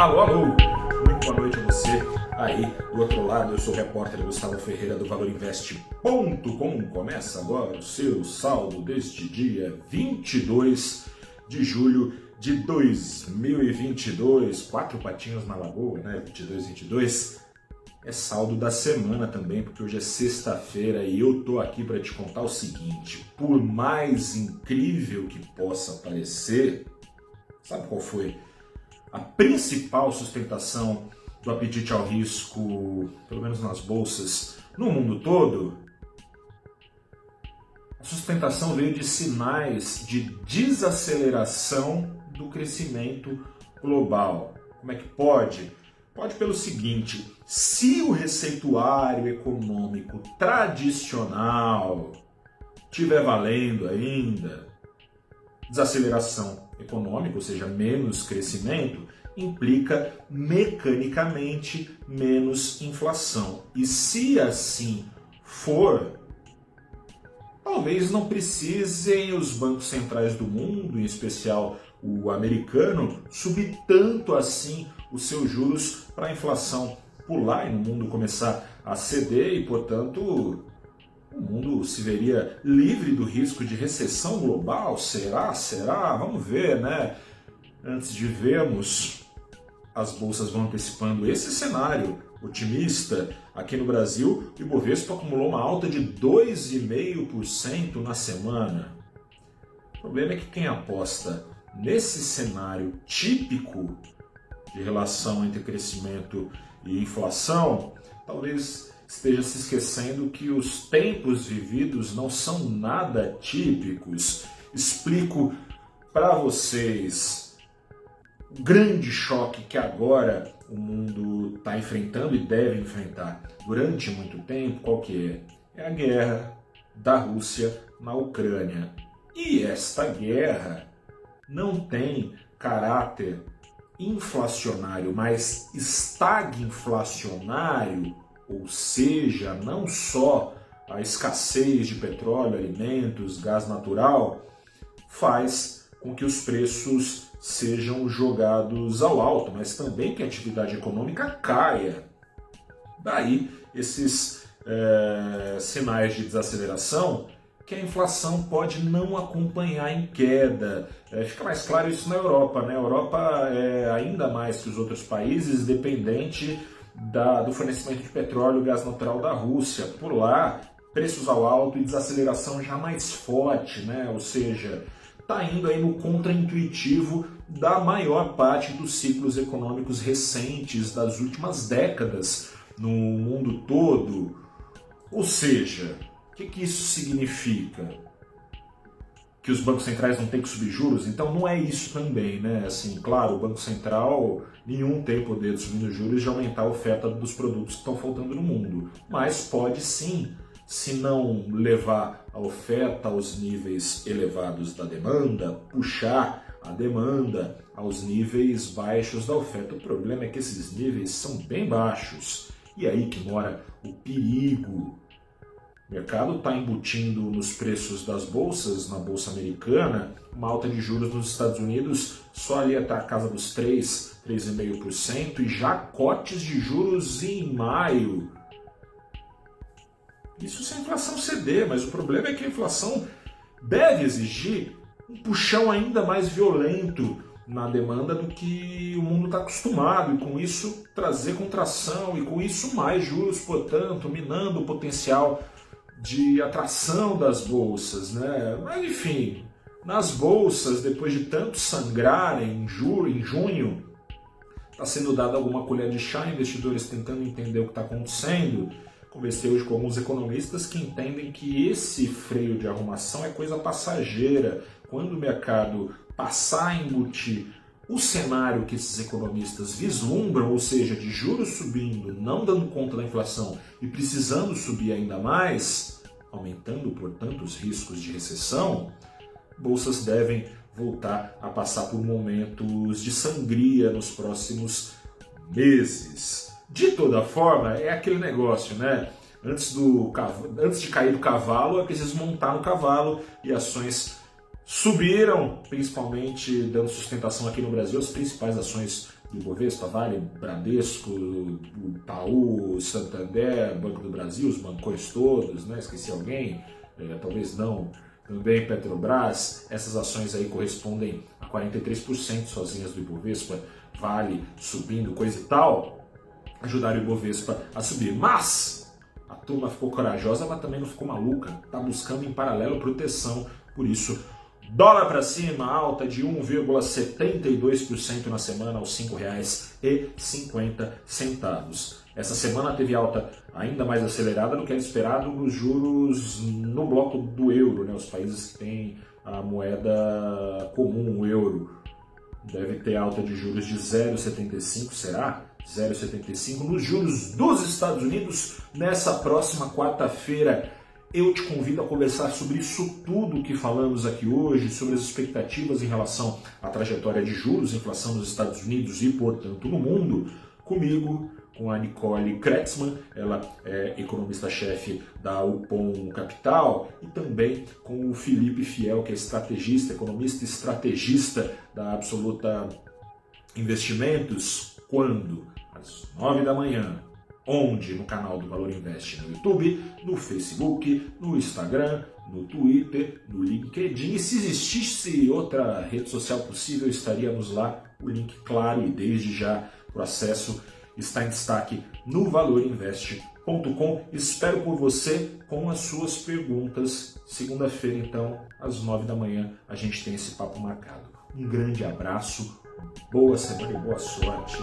Alô, alô! Muito boa noite a você aí do outro lado. Eu sou o repórter Gustavo Ferreira do ValorInvest.com. Começa agora o seu saldo deste dia 22 de julho de 2022. Quatro patinhos na lagoa, né? 22, 22. É saldo da semana também, porque hoje é sexta-feira e eu tô aqui para te contar o seguinte: por mais incrível que possa parecer, sabe qual foi a principal sustentação do apetite ao risco, pelo menos nas bolsas, no mundo todo, a sustentação veio de sinais de desaceleração do crescimento global. Como é que pode? Pode pelo seguinte: se o receituário econômico tradicional estiver valendo ainda, desaceleração econômica, ou seja, menos crescimento, implica mecanicamente menos inflação. E se assim for, talvez não precisem os bancos centrais do mundo, em especial o americano, subir tanto assim os seus juros para a inflação pular e no mundo começar a ceder e, portanto, o mundo se veria livre do risco de recessão global? Será? Será? Vamos ver, né? Antes de vermos, as bolsas vão antecipando esse cenário otimista. Aqui no Brasil, o Ibovespa acumulou uma alta de 2,5% na semana. O problema é que quem aposta nesse cenário típico de relação entre crescimento e inflação, talvez esteja se esquecendo que os tempos vividos não são nada típicos. Explico para vocês o grande choque que agora o mundo está enfrentando e deve enfrentar durante muito tempo. Qual que é? É a guerra da Rússia na Ucrânia. E esta guerra não tem caráter inflacionário, mas estagflacionário ou seja, não só a escassez de petróleo, alimentos, gás natural, faz com que os preços sejam jogados ao alto, mas também que a atividade econômica caia. Daí esses é, sinais de desaceleração que a inflação pode não acompanhar em queda. É, fica mais claro isso na Europa. Né? A Europa é ainda mais que os outros países dependente da, do fornecimento de petróleo e gás natural da Rússia. Por lá, preços ao alto e desaceleração já mais forte, né? ou seja, está indo aí no contraintuitivo da maior parte dos ciclos econômicos recentes das últimas décadas no mundo todo. Ou seja, o que, que isso significa? Que os bancos centrais não têm que subir juros, então não é isso também, né? Assim, claro, o Banco Central nenhum tem poder de subir os juros de aumentar a oferta dos produtos que estão faltando no mundo, mas pode sim, se não levar a oferta aos níveis elevados da demanda, puxar a demanda aos níveis baixos da oferta. O problema é que esses níveis são bem baixos. E aí que mora o perigo o mercado está embutindo nos preços das bolsas, na bolsa americana, uma alta de juros nos Estados Unidos só ali até a casa dos 3, 3,5% e já cotes de juros em maio. Isso se a inflação ceder, mas o problema é que a inflação deve exigir um puxão ainda mais violento na demanda do que o mundo está acostumado, e com isso trazer contração, e com isso mais juros, portanto, minando o potencial de atração das bolsas, né? Mas enfim, nas bolsas, depois de tanto sangrar em, julho, em junho, está sendo dada alguma colher de chá, investidores tentando entender o que está acontecendo. Conversei hoje com alguns economistas que entendem que esse freio de arrumação é coisa passageira. Quando o mercado passar a embutir o cenário que esses economistas vislumbram, ou seja, de juros subindo, não dando conta da inflação e precisando subir ainda mais, aumentando, portanto, os riscos de recessão, bolsas devem voltar a passar por momentos de sangria nos próximos meses. De toda forma, é aquele negócio, né? Antes, do, antes de cair do cavalo, é preciso montar no cavalo e ações subiram, principalmente dando sustentação aqui no Brasil, as principais ações do Ibovespa, Vale, Bradesco, Itaú, Santander, Banco do Brasil, os bancões todos, né? esqueci alguém, é, talvez não, também Petrobras, essas ações aí correspondem a 43% sozinhas do Ibovespa, Vale subindo, coisa e tal, ajudaram o Ibovespa a subir. Mas a turma ficou corajosa, mas também não ficou maluca, está buscando em paralelo proteção, por isso Dólar para cima, alta de 1,72% na semana aos R$ 5,50. Essa semana teve alta ainda mais acelerada do que era esperado nos juros no bloco do euro, né? os países que têm a moeda comum, o euro. Deve ter alta de juros de 0,75, será? 0,75 nos juros dos Estados Unidos nessa próxima quarta-feira eu te convido a conversar sobre isso tudo que falamos aqui hoje, sobre as expectativas em relação à trajetória de juros, inflação nos Estados Unidos e, portanto, no mundo, comigo, com a Nicole Kretzmann, ela é economista-chefe da Upom Capital, e também com o Felipe Fiel, que é estrategista, economista estrategista da Absoluta Investimentos, quando? Às nove da manhã, Onde? No canal do Valor Invest no YouTube, no Facebook, no Instagram, no Twitter, no LinkedIn. E se existisse outra rede social possível, estaríamos lá. O link, claro, e desde já o acesso está em destaque no valorinvest.com. Espero por você com as suas perguntas. Segunda-feira, então, às nove da manhã, a gente tem esse papo marcado. Um grande abraço, boa semana e boa sorte.